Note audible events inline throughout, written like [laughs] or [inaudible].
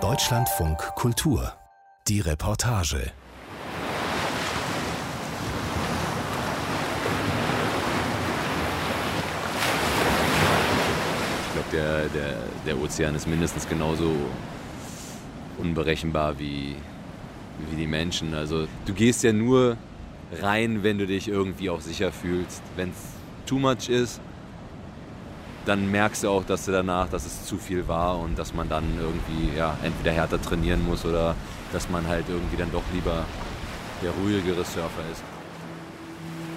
Deutschlandfunk Kultur. Die Reportage. Ich glaube, der, der, der Ozean ist mindestens genauso unberechenbar wie, wie die Menschen. Also du gehst ja nur rein, wenn du dich irgendwie auch sicher fühlst. Wenn es too much ist, dann merkst du auch, dass du danach, dass es zu viel war und dass man dann irgendwie ja, entweder härter trainieren muss oder dass man halt irgendwie dann doch lieber der ruhigere Surfer ist.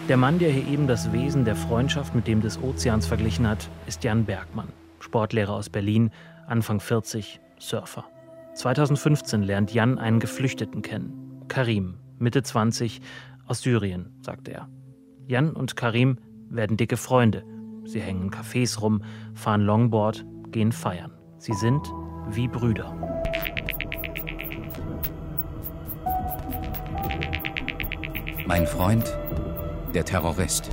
Der Mann, der hier eben das Wesen der Freundschaft mit dem des Ozeans verglichen hat, ist Jan Bergmann, Sportlehrer aus Berlin, Anfang 40, Surfer. 2015 lernt Jan einen Geflüchteten kennen, Karim, Mitte 20, aus Syrien, sagt er. Jan und Karim werden dicke Freunde. Sie hängen Cafés rum, fahren Longboard, gehen feiern. Sie sind wie Brüder. Mein Freund, der Terrorist.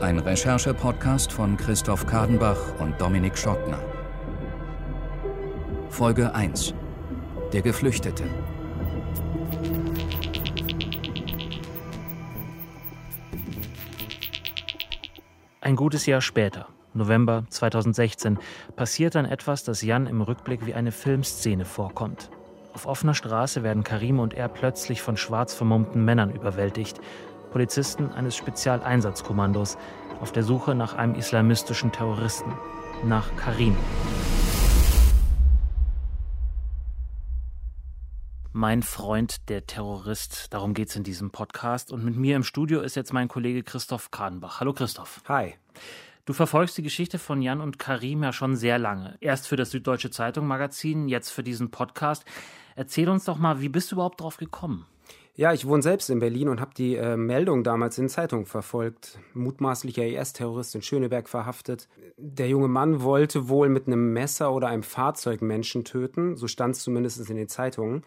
Ein Recherche-Podcast von Christoph Kadenbach und Dominik Schottner. Folge 1. Der Geflüchtete. Ein gutes Jahr später, November 2016, passiert dann etwas, das Jan im Rückblick wie eine Filmszene vorkommt. Auf offener Straße werden Karim und er plötzlich von schwarz vermummten Männern überwältigt. Polizisten eines Spezialeinsatzkommandos auf der Suche nach einem islamistischen Terroristen, nach Karim. Mein Freund, der Terrorist, darum geht es in diesem Podcast. Und mit mir im Studio ist jetzt mein Kollege Christoph Kahnbach. Hallo Christoph. Hi. Du verfolgst die Geschichte von Jan und Karim ja schon sehr lange. Erst für das Süddeutsche Zeitung Magazin, jetzt für diesen Podcast. Erzähl uns doch mal, wie bist du überhaupt drauf gekommen? Ja, ich wohne selbst in Berlin und habe die äh, Meldung damals in Zeitungen verfolgt. Mutmaßlicher IS-Terrorist in Schöneberg verhaftet. Der junge Mann wollte wohl mit einem Messer oder einem Fahrzeug Menschen töten, so stand es zumindest in den Zeitungen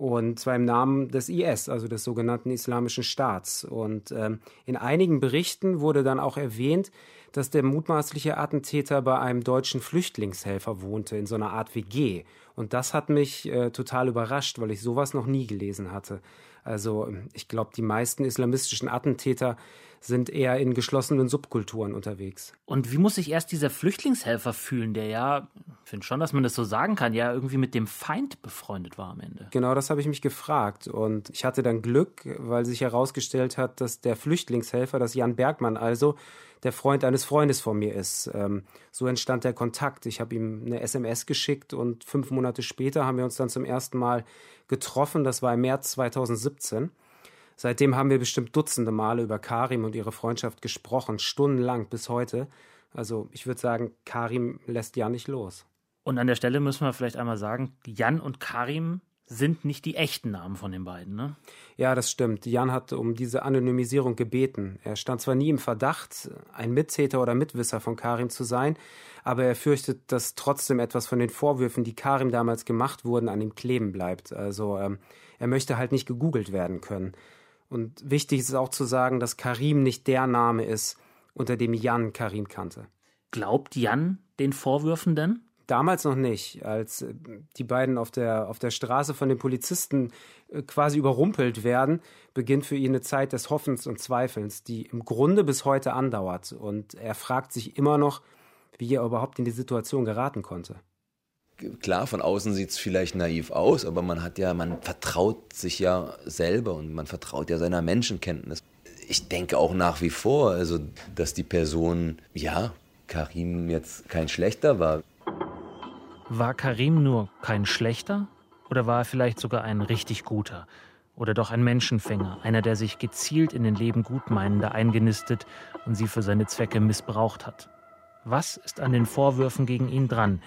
und zwar im Namen des IS, also des sogenannten Islamischen Staats. Und ähm, in einigen Berichten wurde dann auch erwähnt, dass der mutmaßliche Attentäter bei einem deutschen Flüchtlingshelfer wohnte, in so einer Art WG. Und das hat mich äh, total überrascht, weil ich sowas noch nie gelesen hatte. Also ich glaube, die meisten islamistischen Attentäter sind eher in geschlossenen Subkulturen unterwegs. Und wie muss sich erst dieser Flüchtlingshelfer fühlen, der ja, ich finde schon, dass man das so sagen kann, ja irgendwie mit dem Feind befreundet war am Ende? Genau, das habe ich mich gefragt. Und ich hatte dann Glück, weil sich herausgestellt hat, dass der Flüchtlingshelfer, das Jan Bergmann also, der Freund eines Freundes von mir ist. Ähm, so entstand der Kontakt. Ich habe ihm eine SMS geschickt und fünf Monate später haben wir uns dann zum ersten Mal getroffen. Das war im März 2017. Seitdem haben wir bestimmt Dutzende Male über Karim und ihre Freundschaft gesprochen, stundenlang bis heute. Also ich würde sagen, Karim lässt ja nicht los. Und an der Stelle müssen wir vielleicht einmal sagen, Jan und Karim sind nicht die echten Namen von den beiden, ne? Ja, das stimmt. Jan hat um diese Anonymisierung gebeten. Er stand zwar nie im Verdacht, ein Mittäter oder Mitwisser von Karim zu sein, aber er fürchtet, dass trotzdem etwas von den Vorwürfen, die Karim damals gemacht wurden, an ihm kleben bleibt. Also ähm, er möchte halt nicht gegoogelt werden können. Und wichtig ist auch zu sagen, dass Karim nicht der Name ist, unter dem Jan Karim kannte. Glaubt Jan den Vorwürfen denn? Damals noch nicht, als äh, die beiden auf der, auf der Straße von den Polizisten äh, quasi überrumpelt werden, beginnt für ihn eine Zeit des Hoffens und Zweifelns, die im Grunde bis heute andauert. Und er fragt sich immer noch, wie er überhaupt in die Situation geraten konnte klar, von außen sieht es vielleicht naiv aus, aber man hat ja, man vertraut sich ja selber und man vertraut ja seiner Menschenkenntnis. Ich denke auch nach wie vor, also dass die Person, ja, Karim jetzt kein schlechter war. War Karim nur kein schlechter oder war er vielleicht sogar ein richtig guter? Oder doch ein Menschenfänger, einer, der sich gezielt in den Leben Gutmeinender eingenistet und sie für seine Zwecke missbraucht hat? Was ist an den Vorwürfen gegen ihn dran?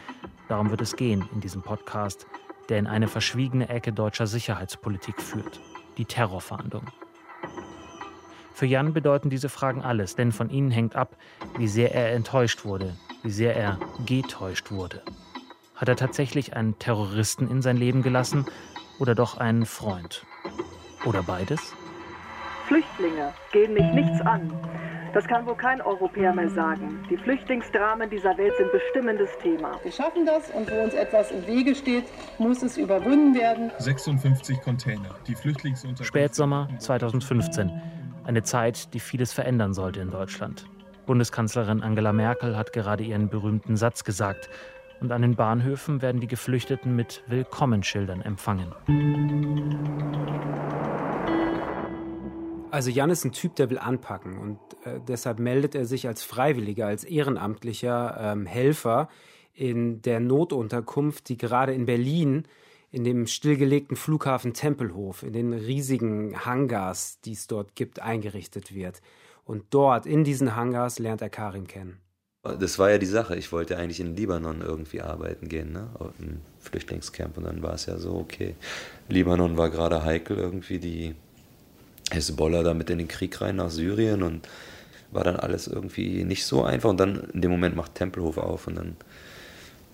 Darum wird es gehen in diesem Podcast, der in eine verschwiegene Ecke deutscher Sicherheitspolitik führt, die Terrorfahndung. Für Jan bedeuten diese Fragen alles, denn von ihnen hängt ab, wie sehr er enttäuscht wurde, wie sehr er getäuscht wurde. Hat er tatsächlich einen Terroristen in sein Leben gelassen oder doch einen Freund? Oder beides? Flüchtlinge gehen mich nichts an. Das kann wohl kein Europäer mehr sagen. Die Flüchtlingsdramen dieser Welt sind bestimmendes Thema. Wir schaffen das und wo uns etwas im Wege steht, muss es überwunden werden. 56 Container, die Flüchtlingsunterkünfte. Spätsommer 2015. Eine Zeit, die vieles verändern sollte in Deutschland. Bundeskanzlerin Angela Merkel hat gerade ihren berühmten Satz gesagt. Und an den Bahnhöfen werden die Geflüchteten mit Willkommenschildern empfangen. Also Jan ist ein Typ, der will anpacken und äh, deshalb meldet er sich als Freiwilliger, als ehrenamtlicher ähm, Helfer in der Notunterkunft, die gerade in Berlin in dem stillgelegten Flughafen Tempelhof, in den riesigen Hangars, die es dort gibt, eingerichtet wird. Und dort, in diesen Hangars, lernt er Karim kennen. Das war ja die Sache. Ich wollte eigentlich in Libanon irgendwie arbeiten gehen, ne? Im Flüchtlingscamp. Und dann war es ja so, okay. Libanon war gerade heikel irgendwie. Die Hezbollah da mit in den Krieg rein nach Syrien und war dann alles irgendwie nicht so einfach. Und dann in dem Moment macht Tempelhof auf und dann,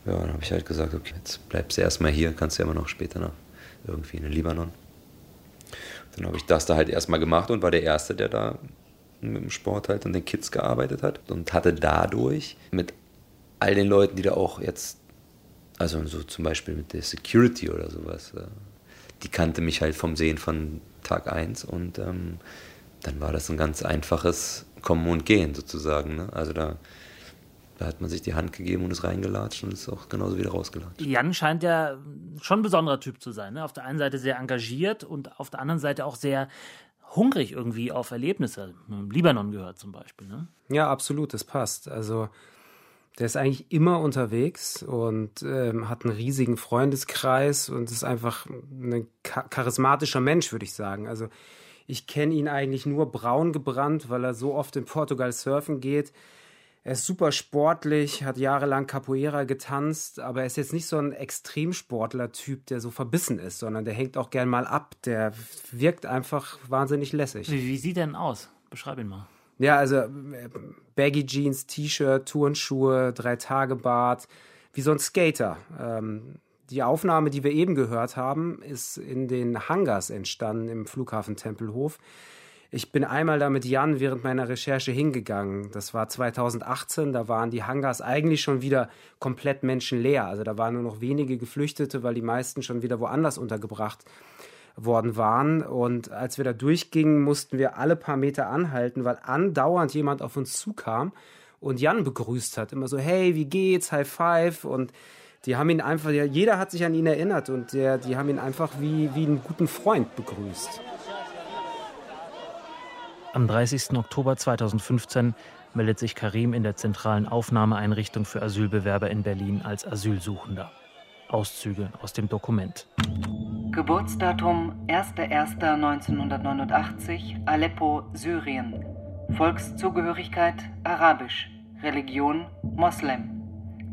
ja, dann habe ich halt gesagt, okay, jetzt bleibst du erstmal hier, kannst du ja immer noch später nach irgendwie in den Libanon. Dann habe ich das da halt erstmal gemacht und war der Erste, der da mit dem Sport halt an den Kids gearbeitet hat und hatte dadurch mit all den Leuten, die da auch jetzt, also so zum Beispiel mit der Security oder sowas, äh, die kannte mich halt vom Sehen von Tag 1 und ähm, dann war das ein ganz einfaches Kommen und Gehen sozusagen. Ne? Also da, da hat man sich die Hand gegeben und ist reingelatscht und ist auch genauso wieder rausgelatscht. Jan scheint ja schon ein besonderer Typ zu sein. Ne? Auf der einen Seite sehr engagiert und auf der anderen Seite auch sehr hungrig irgendwie auf Erlebnisse. Libanon gehört zum Beispiel. Ne? Ja, absolut, das passt. Also der ist eigentlich immer unterwegs und ähm, hat einen riesigen Freundeskreis und ist einfach ein charismatischer Mensch, würde ich sagen. Also ich kenne ihn eigentlich nur braun gebrannt, weil er so oft in Portugal surfen geht. Er ist super sportlich, hat jahrelang Capoeira getanzt, aber er ist jetzt nicht so ein Extremsportler-Typ, der so verbissen ist, sondern der hängt auch gern mal ab. Der wirkt einfach wahnsinnig lässig. Wie, wie sieht er denn aus? Beschreib ihn mal. Ja, also äh, Baggy Jeans, T-Shirt, Turnschuhe, drei Tage Bart, wie so ein Skater. Ähm, die Aufnahme, die wir eben gehört haben, ist in den Hangars entstanden im Flughafen Tempelhof. Ich bin einmal da mit Jan während meiner Recherche hingegangen. Das war 2018, da waren die Hangars eigentlich schon wieder komplett menschenleer. Also da waren nur noch wenige Geflüchtete, weil die meisten schon wieder woanders untergebracht worden waren. Und als wir da durchgingen, mussten wir alle paar Meter anhalten, weil andauernd jemand auf uns zukam und Jan begrüßt hat. Immer so, hey, wie geht's? High five. Und die haben ihn einfach, jeder hat sich an ihn erinnert und der, die haben ihn einfach wie, wie einen guten Freund begrüßt. Am 30. Oktober 2015 meldet sich Karim in der zentralen Aufnahmeeinrichtung für Asylbewerber in Berlin als Asylsuchender. Auszüge aus dem Dokument. Geburtsdatum 01.01.1989, Aleppo, Syrien. Volkszugehörigkeit Arabisch. Religion Moslem.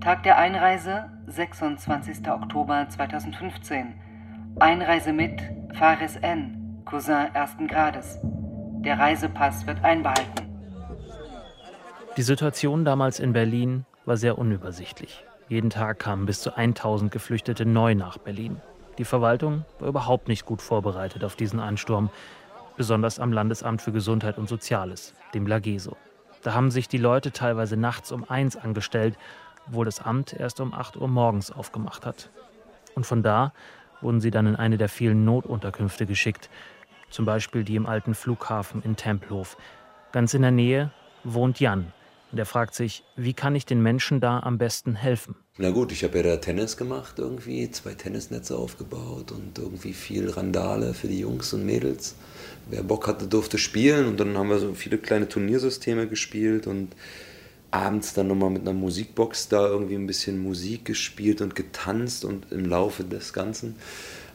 Tag der Einreise 26. Oktober 2015. Einreise mit Fares N., Cousin ersten Grades. Der Reisepass wird einbehalten. Die Situation damals in Berlin war sehr unübersichtlich. Jeden Tag kamen bis zu 1000 Geflüchtete neu nach Berlin. Die Verwaltung war überhaupt nicht gut vorbereitet auf diesen Ansturm, besonders am Landesamt für Gesundheit und Soziales, dem Lageso. Da haben sich die Leute teilweise nachts um eins angestellt, obwohl das Amt erst um 8 Uhr morgens aufgemacht hat. Und von da wurden sie dann in eine der vielen Notunterkünfte geschickt, zum Beispiel die im alten Flughafen in Tempelhof. Ganz in der Nähe wohnt Jan, und er fragt sich, wie kann ich den Menschen da am besten helfen? Na gut, ich habe ja da Tennis gemacht irgendwie, zwei Tennisnetze aufgebaut und irgendwie viel Randale für die Jungs und Mädels. Wer Bock hatte, durfte spielen und dann haben wir so viele kleine Turniersysteme gespielt und abends dann nochmal mit einer Musikbox da irgendwie ein bisschen Musik gespielt und getanzt und im Laufe des Ganzen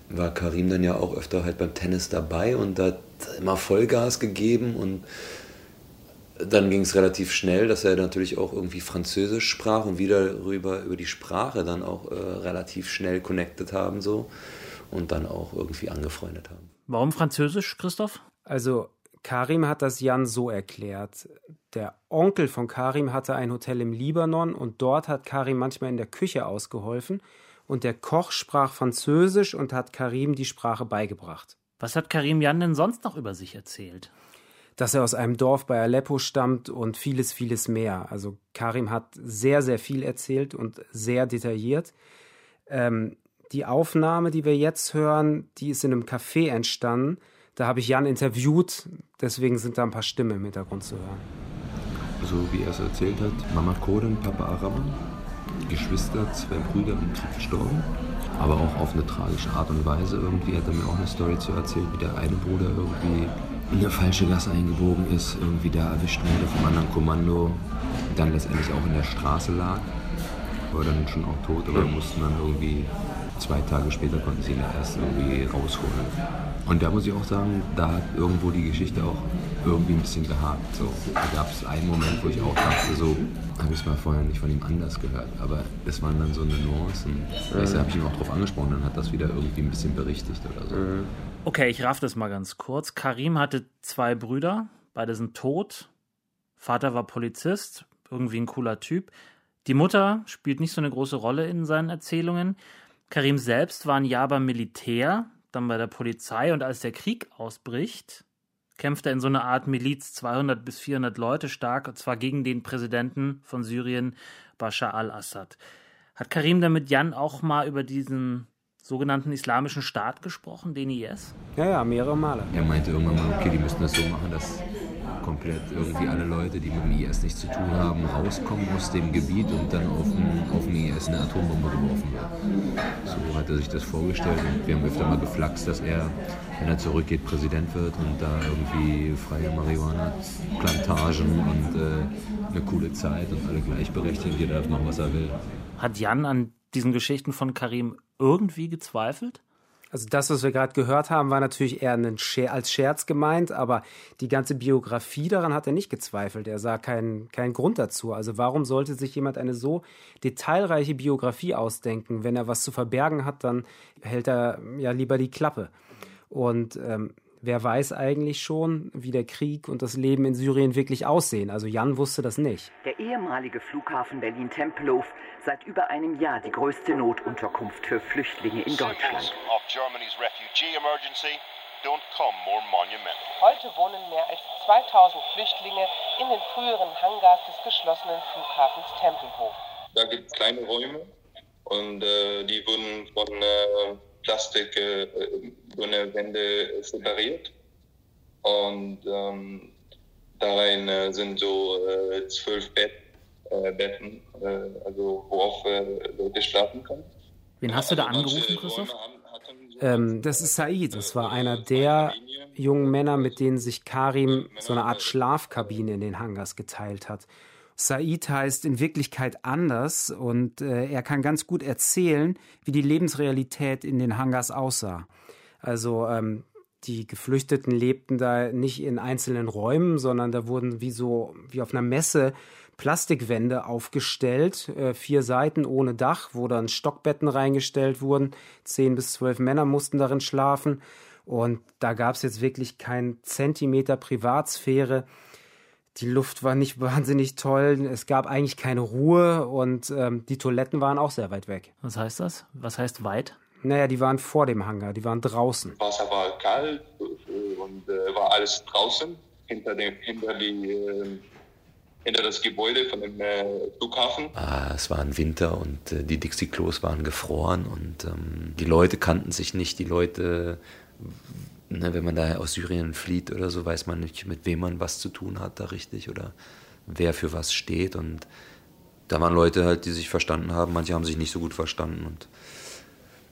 war Karim dann ja auch öfter halt beim Tennis dabei und hat immer Vollgas gegeben und dann ging es relativ schnell, dass er natürlich auch irgendwie Französisch sprach und wieder rüber über die Sprache dann auch äh, relativ schnell connected haben so und dann auch irgendwie angefreundet haben. Warum Französisch, Christoph? Also Karim hat das Jan so erklärt. Der Onkel von Karim hatte ein Hotel im Libanon und dort hat Karim manchmal in der Küche ausgeholfen und der Koch sprach Französisch und hat Karim die Sprache beigebracht. Was hat Karim Jan denn sonst noch über sich erzählt? Dass er aus einem Dorf bei Aleppo stammt und vieles, vieles mehr. Also Karim hat sehr, sehr viel erzählt und sehr detailliert. Ähm, die Aufnahme, die wir jetzt hören, die ist in einem Café entstanden. Da habe ich Jan interviewt, deswegen sind da ein paar Stimmen im Hintergrund zu hören. So wie er es erzählt hat, Mama Koden, Papa Araman, Geschwister, zwei Brüder im Krieg gestorben, aber auch auf eine tragische Art und Weise. Irgendwie hat er mir auch eine Story zu erzählen, wie der eine Bruder irgendwie in eine falsche Gasse eingebogen ist, irgendwie da erwischt wurde vom anderen Kommando, dann letztendlich auch in der Straße lag, war dann schon auch tot, aber mussten dann irgendwie zwei Tage später konnten sie ihn erst irgendwie rausholen. Und da muss ich auch sagen, da hat irgendwo die Geschichte auch irgendwie ein bisschen gehakt. So. Da gab es einen Moment, wo ich auch dachte, so, habe ich es mal vorher nicht von ihm anders gehört. Aber das waren dann so eine Nuancen. Weißt du, habe ich ihn auch drauf angesprochen, dann hat das wieder irgendwie ein bisschen berichtigt oder so. Okay, ich raff das mal ganz kurz. Karim hatte zwei Brüder, beide sind tot. Vater war Polizist, irgendwie ein cooler Typ. Die Mutter spielt nicht so eine große Rolle in seinen Erzählungen. Karim selbst war ein Jahr beim Militär, dann bei der Polizei und als der Krieg ausbricht, kämpft er in so einer Art Miliz 200 bis 400 Leute stark, und zwar gegen den Präsidenten von Syrien, Bashar al-Assad. Hat Karim dann mit Jan auch mal über diesen sogenannten Islamischen Staat gesprochen, den IS? Ja, ja, mehrere Male. Er meinte irgendwann mal, okay, die müssten das so machen, dass komplett irgendwie alle Leute, die mit dem IS nichts zu tun haben, rauskommen aus dem Gebiet und dann auf den, auf den IS eine Atombombe geworfen wird. So hat er sich das vorgestellt und wir haben öfter mal geflaxt, dass er, wenn er zurückgeht, Präsident wird und da irgendwie freie Marihuana-Plantagen und äh, eine coole Zeit und alle gleichberechtigt, jeder darf machen, was er will. Hat Jan an diesen Geschichten von Karim irgendwie gezweifelt? Also das, was wir gerade gehört haben, war natürlich eher Scher als Scherz gemeint, aber die ganze Biografie daran hat er nicht gezweifelt. Er sah keinen, keinen Grund dazu. Also warum sollte sich jemand eine so detailreiche Biografie ausdenken? Wenn er was zu verbergen hat, dann hält er ja lieber die Klappe. Und ähm, wer weiß eigentlich schon, wie der Krieg und das Leben in Syrien wirklich aussehen. Also Jan wusste das nicht. Der ehemalige Flughafen Berlin-Tempelhof seit über einem Jahr die größte Notunterkunft für Flüchtlinge in Deutschland. Heute wohnen mehr als 2000 Flüchtlinge in den früheren Hangars des geschlossenen Flughafens Tempelhof. Da gibt es kleine Räume und äh, die wurden von äh, Plastik äh, so eine Wände separiert. Und ähm, da rein äh, sind so äh, zwölf Bett, äh, Betten, äh, also worauf äh, Leute schlafen können. Wen hast du da angerufen, Christoph? Ähm, das ist Said. Das war einer der jungen Männer, mit denen sich Karim so eine Art Schlafkabine in den Hangars geteilt hat. Said heißt in Wirklichkeit anders und äh, er kann ganz gut erzählen, wie die Lebensrealität in den Hangars aussah. Also ähm, die Geflüchteten lebten da nicht in einzelnen Räumen, sondern da wurden wie so wie auf einer Messe Plastikwände aufgestellt, äh, vier Seiten ohne Dach, wo dann Stockbetten reingestellt wurden. Zehn bis zwölf Männer mussten darin schlafen. Und da gab es jetzt wirklich keinen Zentimeter Privatsphäre. Die Luft war nicht [laughs] wahnsinnig toll, es gab eigentlich keine Ruhe und ähm, die Toiletten waren auch sehr weit weg. Was heißt das? Was heißt weit? Naja, die waren vor dem Hangar, die waren draußen. Wasser war kalt und äh, war alles draußen, hinter, dem, hinter, die, äh, hinter das Gebäude von dem äh, Flughafen. Ah, es war ein Winter und äh, die Dixie-Klos waren gefroren und ähm, die Leute kannten sich nicht. Die Leute, ne, wenn man da aus Syrien flieht oder so, weiß man nicht, mit wem man was zu tun hat da richtig oder wer für was steht. Und da waren Leute halt, die sich verstanden haben, manche haben sich nicht so gut verstanden und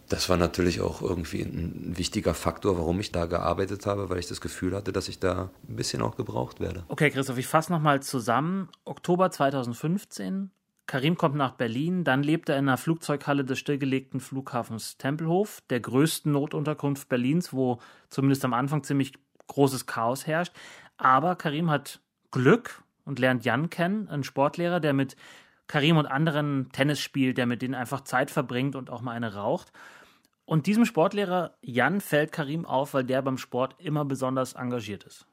das war natürlich auch irgendwie ein wichtiger Faktor, warum ich da gearbeitet habe, weil ich das Gefühl hatte, dass ich da ein bisschen auch gebraucht werde. Okay, Christoph, ich fasse nochmal zusammen. Oktober 2015, Karim kommt nach Berlin, dann lebt er in einer Flugzeughalle des stillgelegten Flughafens Tempelhof, der größten Notunterkunft Berlins, wo zumindest am Anfang ziemlich großes Chaos herrscht. Aber Karim hat Glück und lernt Jan kennen, einen Sportlehrer, der mit Karim und anderen Tennis spielt, der mit denen einfach Zeit verbringt und auch mal eine raucht. Und diesem Sportlehrer Jan fällt Karim auf, weil der beim Sport immer besonders engagiert ist.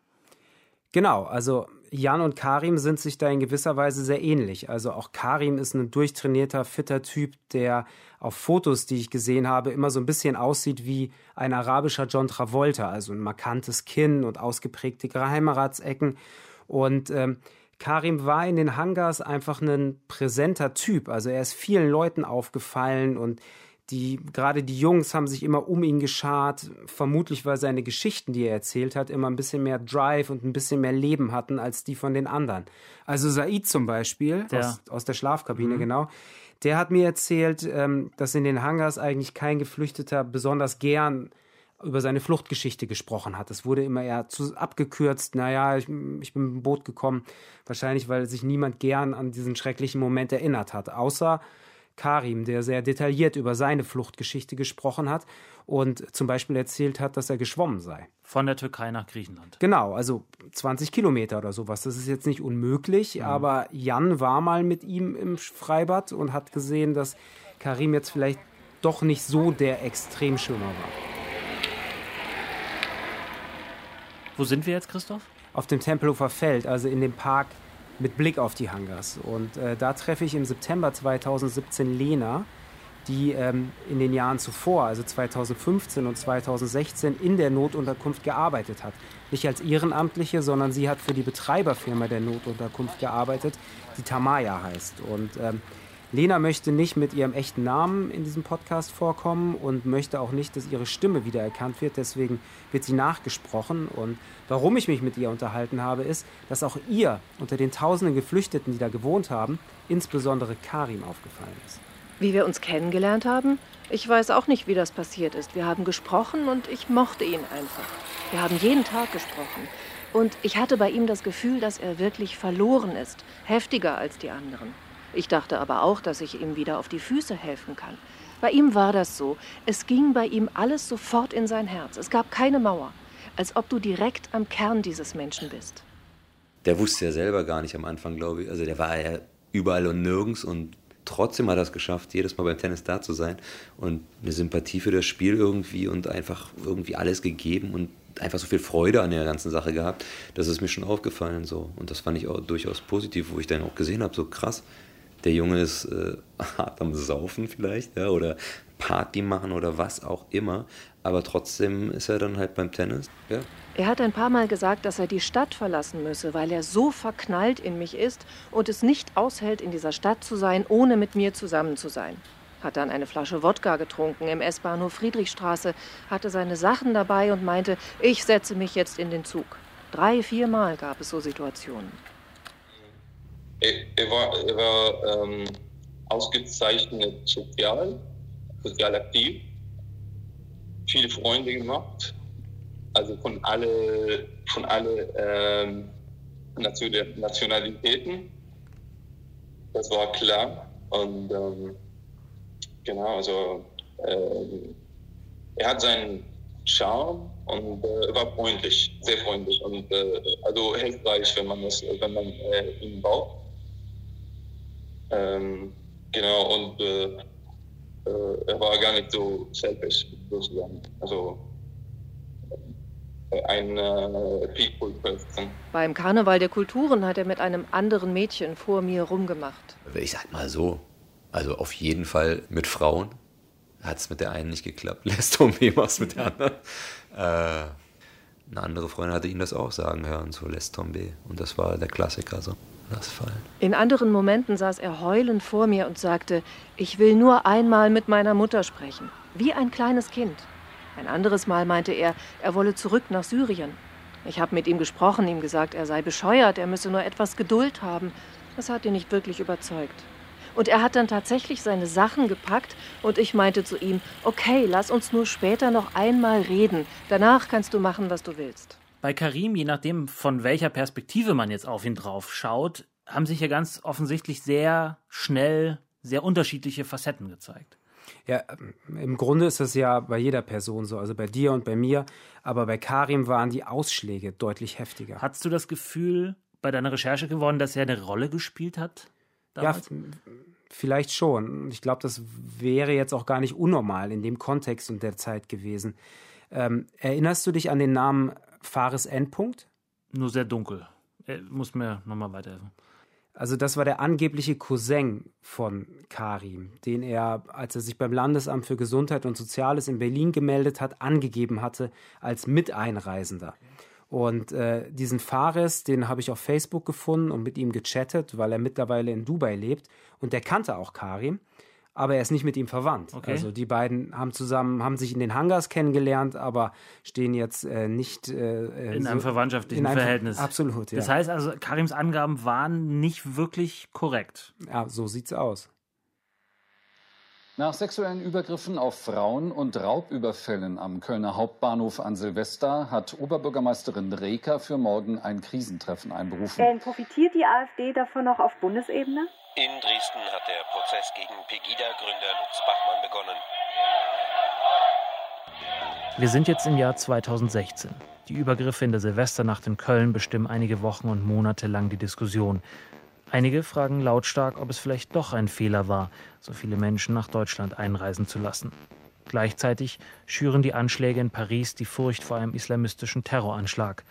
Genau, also Jan und Karim sind sich da in gewisser Weise sehr ähnlich. Also auch Karim ist ein durchtrainierter, fitter Typ, der auf Fotos, die ich gesehen habe, immer so ein bisschen aussieht wie ein arabischer John Travolta, also ein markantes Kinn und ausgeprägte Geheimratsecken. Und ähm, Karim war in den Hangars einfach ein präsenter Typ. Also er ist vielen Leuten aufgefallen und die, gerade die Jungs haben sich immer um ihn geschart, vermutlich weil seine Geschichten, die er erzählt hat, immer ein bisschen mehr Drive und ein bisschen mehr Leben hatten als die von den anderen. Also Said zum Beispiel, der. Aus, aus der Schlafkabine, mhm. genau, der hat mir erzählt, ähm, dass in den Hangars eigentlich kein Geflüchteter besonders gern über seine Fluchtgeschichte gesprochen hat. Es wurde immer eher zu, abgekürzt, naja, ich, ich bin mit dem Boot gekommen, wahrscheinlich weil sich niemand gern an diesen schrecklichen Moment erinnert hat, außer Karim, der sehr detailliert über seine Fluchtgeschichte gesprochen hat und zum Beispiel erzählt hat, dass er geschwommen sei. Von der Türkei nach Griechenland. Genau, also 20 Kilometer oder sowas. Das ist jetzt nicht unmöglich, mhm. aber Jan war mal mit ihm im Freibad und hat gesehen, dass Karim jetzt vielleicht doch nicht so der Extremschwimmer war. Wo sind wir jetzt, Christoph? Auf dem Tempelhofer Feld, also in dem Park mit Blick auf die Hangars. Und äh, da treffe ich im September 2017 Lena, die ähm, in den Jahren zuvor, also 2015 und 2016, in der Notunterkunft gearbeitet hat. Nicht als Ehrenamtliche, sondern sie hat für die Betreiberfirma der Notunterkunft gearbeitet, die Tamaya heißt. Und ähm, Lena möchte nicht mit ihrem echten Namen in diesem Podcast vorkommen und möchte auch nicht, dass ihre Stimme wiedererkannt wird. Deswegen wird sie nachgesprochen. Und warum ich mich mit ihr unterhalten habe, ist, dass auch ihr unter den tausenden Geflüchteten, die da gewohnt haben, insbesondere Karim aufgefallen ist. Wie wir uns kennengelernt haben? Ich weiß auch nicht, wie das passiert ist. Wir haben gesprochen und ich mochte ihn einfach. Wir haben jeden Tag gesprochen. Und ich hatte bei ihm das Gefühl, dass er wirklich verloren ist, heftiger als die anderen. Ich dachte aber auch, dass ich ihm wieder auf die Füße helfen kann. Bei ihm war das so. Es ging bei ihm alles sofort in sein Herz. Es gab keine Mauer. Als ob du direkt am Kern dieses Menschen bist. Der wusste ja selber gar nicht am Anfang, glaube ich. Also der war ja überall und nirgends und trotzdem hat er es geschafft, jedes Mal beim Tennis da zu sein und eine Sympathie für das Spiel irgendwie und einfach irgendwie alles gegeben und einfach so viel Freude an der ganzen Sache gehabt, das ist mir schon aufgefallen so und das fand ich auch durchaus positiv, wo ich dann auch gesehen habe, so krass, der Junge ist äh, [laughs] hart am Saufen vielleicht, ja, oder Party machen oder was auch immer, aber trotzdem ist er dann halt beim Tennis. Ja. Er hat ein paar Mal gesagt, dass er die Stadt verlassen müsse, weil er so verknallt in mich ist und es nicht aushält, in dieser Stadt zu sein, ohne mit mir zusammen zu sein. Hat dann eine Flasche Wodka getrunken im S-Bahnhof Friedrichstraße, hatte seine Sachen dabei und meinte, ich setze mich jetzt in den Zug. Drei, viermal gab es so Situationen er, war, er war ähm, ausgezeichnet sozial, sozial aktiv, viele Freunde gemacht, also von alle, von alle ähm, Nationalitäten. Das war klar. Und ähm, genau, also äh, er hat seinen Charme und äh, war freundlich, sehr freundlich und äh, also hilfreich, wenn man das, wenn man äh, ihn baut. Ähm, genau, und äh, äh, er war gar nicht so selfish, sozusagen. Also äh, ein äh, People Person. Beim Karneval der Kulturen hat er mit einem anderen Mädchen vor mir rumgemacht. Ich sag mal so, also auf jeden Fall mit Frauen. Hat es mit der einen nicht geklappt, lässt um was mit der anderen. Äh, eine andere Freundin hatte ihn das auch sagen hören, so lässt Tombe. Und das war der Klassiker so. Lass fallen. In anderen Momenten saß er heulend vor mir und sagte, ich will nur einmal mit meiner Mutter sprechen. Wie ein kleines Kind. Ein anderes Mal meinte er, er wolle zurück nach Syrien. Ich habe mit ihm gesprochen, ihm gesagt, er sei bescheuert, er müsse nur etwas Geduld haben. Das hat ihn nicht wirklich überzeugt. Und er hat dann tatsächlich seine Sachen gepackt und ich meinte zu ihm, okay, lass uns nur später noch einmal reden. Danach kannst du machen, was du willst. Bei Karim, je nachdem, von welcher Perspektive man jetzt auf ihn drauf schaut, haben sich ja ganz offensichtlich sehr schnell sehr unterschiedliche Facetten gezeigt. Ja, im Grunde ist das ja bei jeder Person so, also bei dir und bei mir, aber bei Karim waren die Ausschläge deutlich heftiger. Hattest du das Gefühl bei deiner Recherche geworden, dass er eine Rolle gespielt hat? Damals? Ja, vielleicht schon. Ich glaube, das wäre jetzt auch gar nicht unnormal in dem Kontext und der Zeit gewesen. Ähm, erinnerst du dich an den Namen Fares Endpunkt? nur sehr dunkel. Er muss mir nochmal weiterhelfen. Also das war der angebliche Cousin von Karim, den er, als er sich beim Landesamt für Gesundheit und Soziales in Berlin gemeldet hat, angegeben hatte als Miteinreisender. Und äh, diesen Fares, den habe ich auf Facebook gefunden und mit ihm gechattet, weil er mittlerweile in Dubai lebt. Und der kannte auch Karim aber er ist nicht mit ihm verwandt. Okay. Also die beiden haben zusammen, haben sich in den Hangars kennengelernt, aber stehen jetzt äh, nicht äh, in so, einem verwandtschaftlichen in einem Verhältnis. Absolut, ja. Das heißt also, Karims Angaben waren nicht wirklich korrekt. Ja, so sieht's aus. Nach sexuellen Übergriffen auf Frauen und Raubüberfällen am Kölner Hauptbahnhof an Silvester hat Oberbürgermeisterin Reker für morgen ein Krisentreffen einberufen. Äh, profitiert die AfD davon noch auf Bundesebene? In Dresden hat der Prozess gegen Pegida-Gründer Lutz Bachmann begonnen. Wir sind jetzt im Jahr 2016. Die Übergriffe in der Silvesternacht in Köln bestimmen einige Wochen und Monate lang die Diskussion. Einige fragen lautstark, ob es vielleicht doch ein Fehler war, so viele Menschen nach Deutschland einreisen zu lassen. Gleichzeitig schüren die Anschläge in Paris die Furcht vor einem islamistischen Terroranschlag.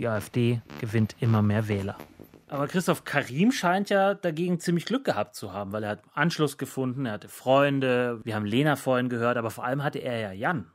Die AfD gewinnt immer mehr Wähler. Aber Christoph Karim scheint ja dagegen ziemlich Glück gehabt zu haben, weil er hat Anschluss gefunden, er hatte Freunde, wir haben Lena vorhin gehört, aber vor allem hatte er ja Jan.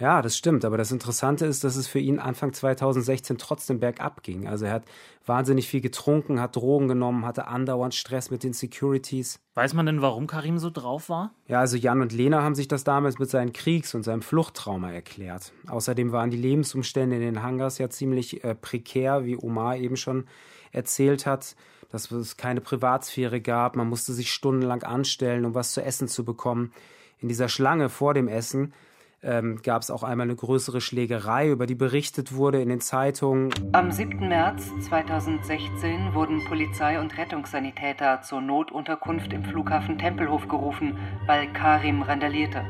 Ja, das stimmt. Aber das Interessante ist, dass es für ihn Anfang 2016 trotzdem bergab ging. Also er hat wahnsinnig viel getrunken, hat Drogen genommen, hatte andauernd Stress mit den Securities. Weiß man denn, warum Karim so drauf war? Ja, also Jan und Lena haben sich das damals mit seinem Kriegs- und seinem Fluchttrauma erklärt. Außerdem waren die Lebensumstände in den Hangars ja ziemlich äh, prekär, wie Omar eben schon erzählt hat, dass es keine Privatsphäre gab. Man musste sich stundenlang anstellen, um was zu essen zu bekommen. In dieser Schlange vor dem Essen ähm, gab es auch einmal eine größere Schlägerei, über die berichtet wurde in den Zeitungen. Am 7. März 2016 wurden Polizei und Rettungssanitäter zur Notunterkunft im Flughafen Tempelhof gerufen, weil Karim randalierte.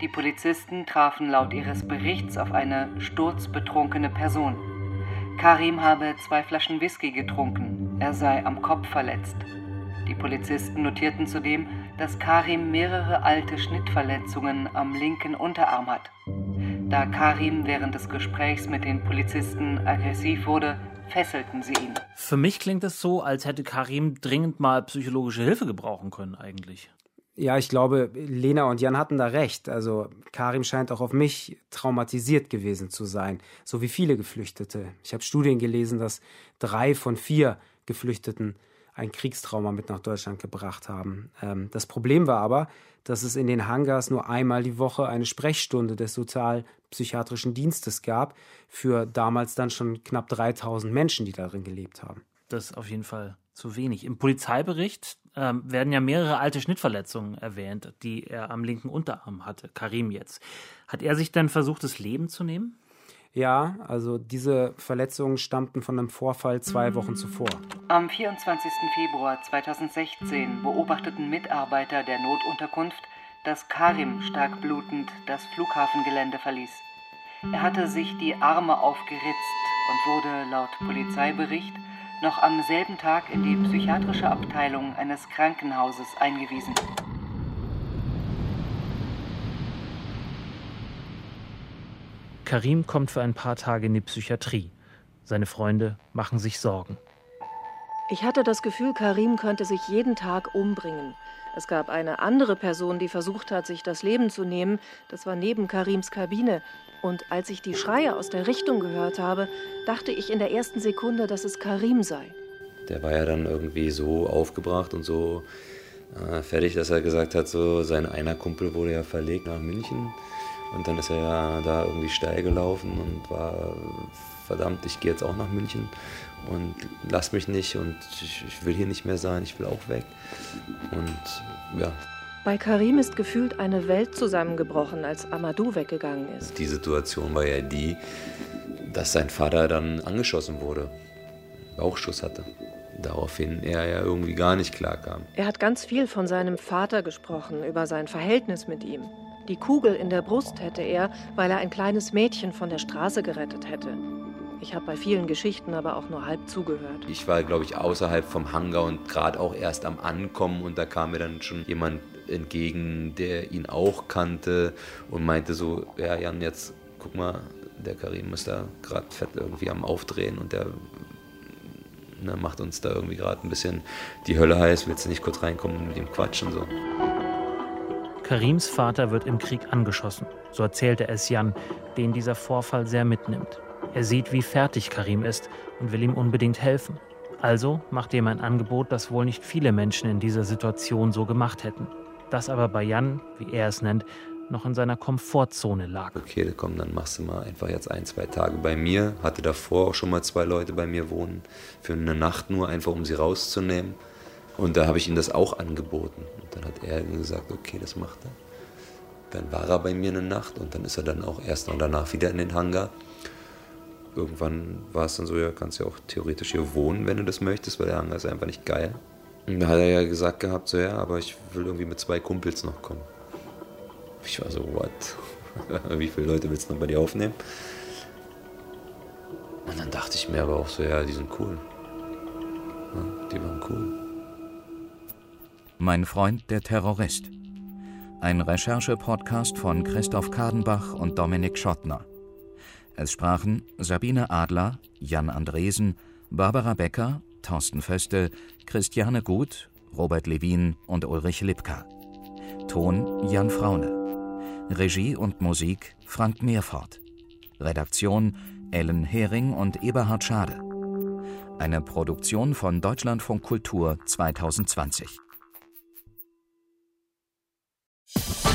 Die Polizisten trafen laut ihres Berichts auf eine sturzbetrunkene Person. Karim habe zwei Flaschen Whisky getrunken. Er sei am Kopf verletzt. Die Polizisten notierten zudem, dass Karim mehrere alte Schnittverletzungen am linken Unterarm hat. Da Karim während des Gesprächs mit den Polizisten aggressiv wurde, fesselten sie ihn. Für mich klingt es so, als hätte Karim dringend mal psychologische Hilfe gebrauchen können eigentlich. Ja, ich glaube, Lena und Jan hatten da recht. Also Karim scheint auch auf mich traumatisiert gewesen zu sein, so wie viele Geflüchtete. Ich habe Studien gelesen, dass drei von vier Geflüchteten ein Kriegstrauma mit nach Deutschland gebracht haben. Ähm, das Problem war aber, dass es in den Hangars nur einmal die Woche eine Sprechstunde des sozialpsychiatrischen Dienstes gab für damals dann schon knapp 3000 Menschen, die darin gelebt haben. Das ist auf jeden Fall zu wenig. Im Polizeibericht ähm, werden ja mehrere alte Schnittverletzungen erwähnt, die er am linken Unterarm hatte, Karim jetzt. Hat er sich denn versucht, das Leben zu nehmen? Ja, also diese Verletzungen stammten von einem Vorfall zwei Wochen zuvor. Am 24. Februar 2016 beobachteten Mitarbeiter der Notunterkunft, dass Karim stark blutend das Flughafengelände verließ. Er hatte sich die Arme aufgeritzt und wurde laut Polizeibericht noch am selben Tag in die psychiatrische Abteilung eines Krankenhauses eingewiesen. Karim kommt für ein paar Tage in die Psychiatrie. Seine Freunde machen sich Sorgen. Ich hatte das Gefühl, Karim könnte sich jeden Tag umbringen. Es gab eine andere Person, die versucht hat, sich das Leben zu nehmen. Das war neben Karims Kabine. Und als ich die Schreie aus der Richtung gehört habe, dachte ich in der ersten Sekunde, dass es Karim sei. Der war ja dann irgendwie so aufgebracht und so äh, fertig, dass er gesagt hat, so sein einer Kumpel wurde ja verlegt nach München. Und dann ist er ja da irgendwie steil gelaufen und war, verdammt, ich gehe jetzt auch nach München und lass mich nicht und ich, ich will hier nicht mehr sein, ich will auch weg. Und ja, bei Karim ist gefühlt eine Welt zusammengebrochen, als Amadou weggegangen ist. Die Situation war ja die, dass sein Vater dann angeschossen wurde, Bauchschuss hatte. Daraufhin er ja irgendwie gar nicht klarkam. Er hat ganz viel von seinem Vater gesprochen, über sein Verhältnis mit ihm. Die Kugel in der Brust hätte er, weil er ein kleines Mädchen von der Straße gerettet hätte. Ich habe bei vielen Geschichten aber auch nur halb zugehört. Ich war, glaube ich, außerhalb vom Hangar und gerade auch erst am Ankommen und da kam mir dann schon jemand entgegen, der ihn auch kannte und meinte so, ja Jan, jetzt guck mal, der Karim ist da gerade fett irgendwie am Aufdrehen und der ne, macht uns da irgendwie gerade ein bisschen die Hölle heiß, willst du nicht kurz reinkommen und mit ihm quatschen so. Karims Vater wird im Krieg angeschossen, so erzählte es Jan, den dieser Vorfall sehr mitnimmt. Er sieht, wie fertig Karim ist und will ihm unbedingt helfen. Also macht er ihm ein Angebot, das wohl nicht viele Menschen in dieser Situation so gemacht hätten. Das aber bei Jan, wie er es nennt, noch in seiner Komfortzone lag. Okay, komm, dann machst du mal einfach jetzt ein, zwei Tage bei mir. Hatte davor auch schon mal zwei Leute bei mir wohnen, für eine Nacht nur, einfach um sie rauszunehmen. Und da habe ich ihm das auch angeboten. Und dann hat er gesagt, okay, das macht er. Dann war er bei mir eine Nacht und dann ist er dann auch erst noch danach wieder in den Hangar. Irgendwann war es dann so, ja, kannst ja auch theoretisch hier wohnen, wenn du das möchtest, weil der Hangar ist einfach nicht geil. Und da hat er ja gesagt gehabt, so ja, aber ich will irgendwie mit zwei Kumpels noch kommen. Ich war so, what? [laughs] Wie viele Leute willst du noch bei dir aufnehmen? Und dann dachte ich mir aber auch so, ja, die sind cool. Ja, die waren cool. Mein Freund der Terrorist. Ein Recherche-Podcast von Christoph Kadenbach und Dominik Schottner. Es sprachen Sabine Adler, Jan Andresen, Barbara Becker, Thorsten Föste, Christiane Gut, Robert Levin und Ulrich Lipka. Ton Jan Fraune. Regie und Musik Frank Meerfort. Redaktion Ellen Hering und Eberhard Schade. Eine Produktion von Deutschlandfunk Kultur 2020. you